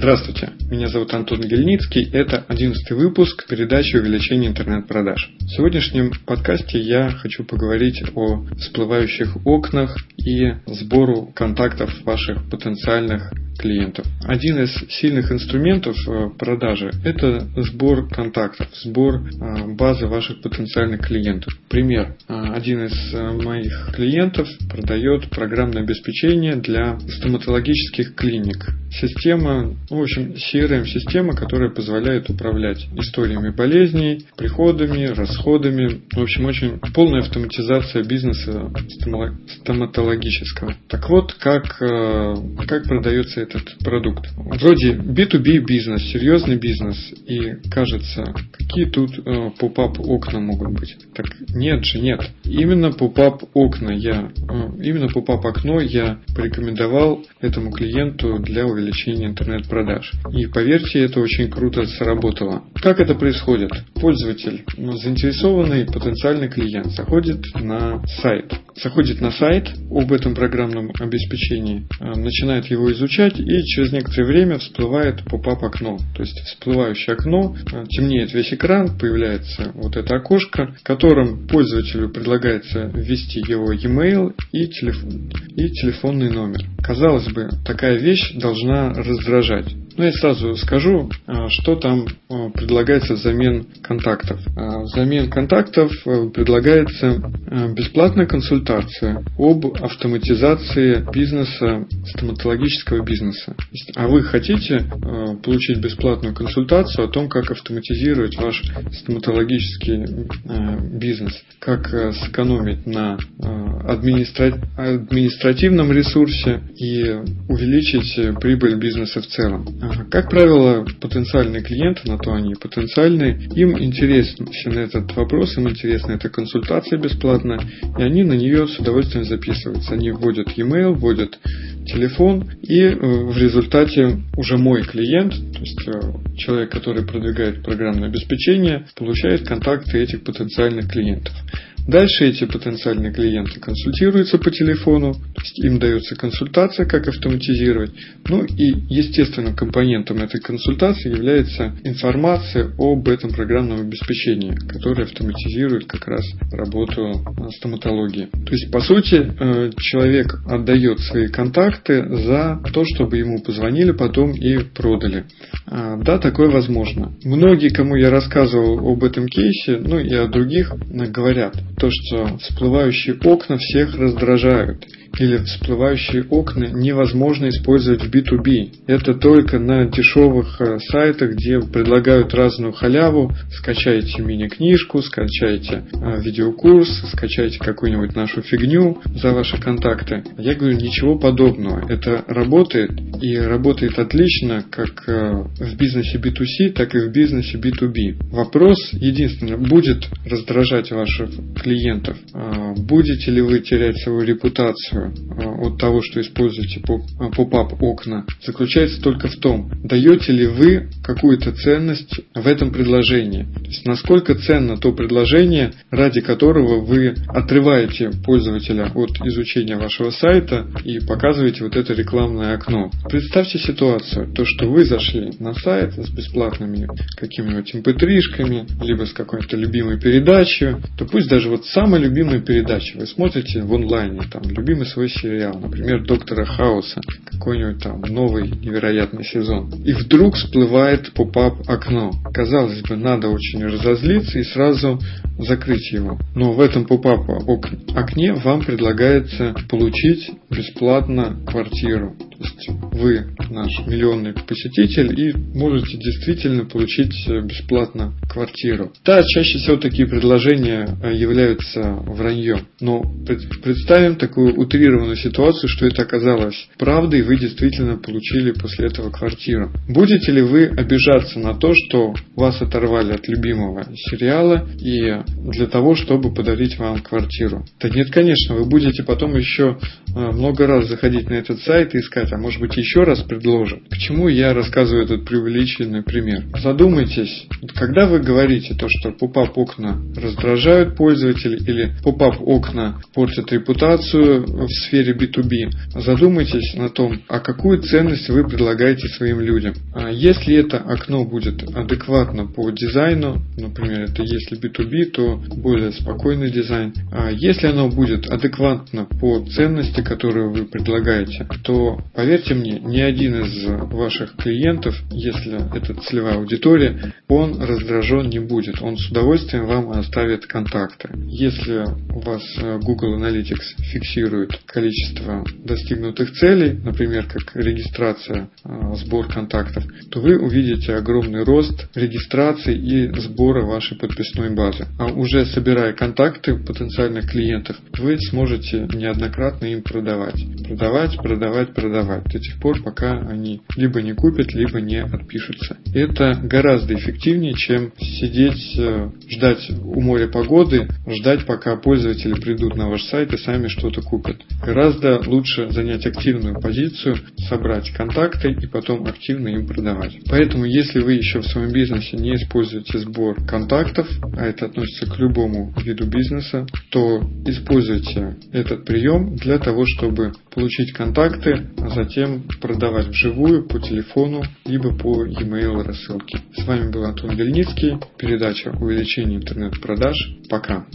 Здравствуйте, меня зовут Антон Гельницкий, это 11 выпуск передачи увеличения интернет-продаж. В сегодняшнем подкасте я хочу поговорить о всплывающих окнах и сбору контактов ваших потенциальных клиентов. Один из сильных инструментов э, продажи – это сбор контактов, сбор э, базы ваших потенциальных клиентов. Пример. Э, один из моих клиентов продает программное обеспечение для стоматологических клиник. Система, в общем, CRM-система, которая позволяет управлять историями болезней, приходами, расходами. В общем, очень полная автоматизация бизнеса стоматологического. Так вот, как, как продается этот продукт. Вроде B2B бизнес, серьезный бизнес, и кажется, какие тут э, pop-up окна могут быть. Так нет же, нет. Именно pop-up окна я, э, именно pop-up окно я порекомендовал этому клиенту для увеличения интернет-продаж. И поверьте, это очень круто сработало. Как это происходит? Пользователь, ну, заинтересованный потенциальный клиент, заходит на сайт. Заходит на сайт об этом программном обеспечении, э, начинает его изучать и через некоторое время всплывает поп-ап окно. То есть всплывающее окно, э, темнеет весь экран, появляется вот это окошко, в котором пользователю предлагается ввести его e-mail и, телефон, и телефонный номер. Казалось бы, такая вещь должна раздражать. Ну, я сразу скажу, а, что там а, предлагается взамен контактов. А, взамен контактов предлагается бесплатная консультация об автоматизации бизнеса, стоматологического бизнеса. А вы хотите получить бесплатную консультацию о том, как автоматизировать ваш стоматологический бизнес, как сэкономить на административном ресурсе и увеличить прибыль бизнеса в целом. Как правило, потенциальные клиенты, на то они потенциальные, им интересен этот вопрос, им интересна эта консультация бесплатная, и они на нее с удовольствием записываются. Они вводят e-mail, вводят телефон, и э, в результате уже мой клиент, то есть э, человек, который продвигает программное обеспечение, получает контакты этих потенциальных клиентов. Дальше эти потенциальные клиенты консультируются по телефону, то есть им дается консультация, как автоматизировать. Ну и естественным компонентом этой консультации является информация об этом программном обеспечении, которое автоматизирует как раз работу стоматологии. То есть, по сути, э, человек отдает свои контакты за то, чтобы ему позвонили потом и продали. А, да, такое возможно. Многие, кому я рассказывал об этом кейсе, ну и о других, говорят, то, что всплывающие окна всех раздражают или всплывающие окна невозможно использовать в B2B. Это только на дешевых э, сайтах, где предлагают разную халяву. Скачайте мини-книжку, скачайте э, видеокурс, скачайте какую-нибудь нашу фигню за ваши контакты. Я говорю, ничего подобного. Это работает и работает отлично как э, в бизнесе B2C, так и в бизнесе B2B. Вопрос единственный, будет раздражать ваших клиентов? Будете ли вы терять свою репутацию? От того, что используете э, поп-ап окна, заключается только в том, даете ли вы какую-то ценность в этом предложении. То есть насколько ценно то предложение, ради которого вы отрываете пользователя от изучения вашего сайта и показываете вот это рекламное окно. Представьте ситуацию, то, что вы зашли на сайт с бесплатными какими-нибудь mp3-шками, либо с какой-то любимой передачей, то пусть даже вот самая любимая передача, вы смотрите в онлайне, там, любимый свой сериал, например, Доктора Хауса, какой-нибудь там новый невероятный сезон. И вдруг всплывает pop-up окно. Казалось бы, надо очень разозлиться и сразу закрыть его. Но в этом pop-up окне вам предлагается получить бесплатно квартиру. То есть вы наш миллионный посетитель и можете действительно получить бесплатно квартиру. Да, чаще всего такие предложения э, являются враньем. Но представим такую утрированную ситуацию, что это оказалось правдой, вы действительно получили после этого квартиру. Будете ли вы обижаться на то, что вас оторвали от любимого сериала и для того, чтобы подарить вам квартиру? Да нет, конечно, вы будете потом еще э, много раз заходить на этот сайт и искать, а может быть еще еще предложат. Почему я рассказываю этот преувеличенный пример? Задумайтесь, когда вы говорите то, что pop-up окна раздражают пользователей или pop-up окна портят репутацию в сфере B2B, задумайтесь на том, а какую ценность вы предлагаете своим людям. А если это окно будет адекватно по дизайну, например, это если B2B, то более спокойный дизайн. А если оно будет адекватно по ценности, которую вы предлагаете, то поверьте мне, ни один из ваших клиентов, если это целевая аудитория, он раздражен не будет. Он с удовольствием вам оставит контакты. Если у вас э, Google Analytics фиксирует количество достигнутых целей, например, как регистрация, э, сбор контактов, то вы увидите огромный рост регистрации и сбора вашей подписной базы. А уже собирая контакты потенциальных клиентов, вы сможете неоднократно им продавать. Продавать, продавать, продавать до тех пор, пока они либо не купят, либо не отпишутся. Это гораздо эффективнее, чем сидеть, э, ждать у моря погоды, ждать, пока пользователи придут на ваш сайт и сами что-то купят. Гораздо лучше занять активную позицию, собрать контакты и потом активно им продавать. Поэтому, если вы еще в своем бизнесе не используете сбор контактов, а это относится к любому виду бизнеса, то используйте этот прием для того, чтобы получить контакты, а затем продавать вживую по телефону либо по e-mail рассылке. С вами был Антон Вельницкий, передача увеличение интернет-продаж. Пока.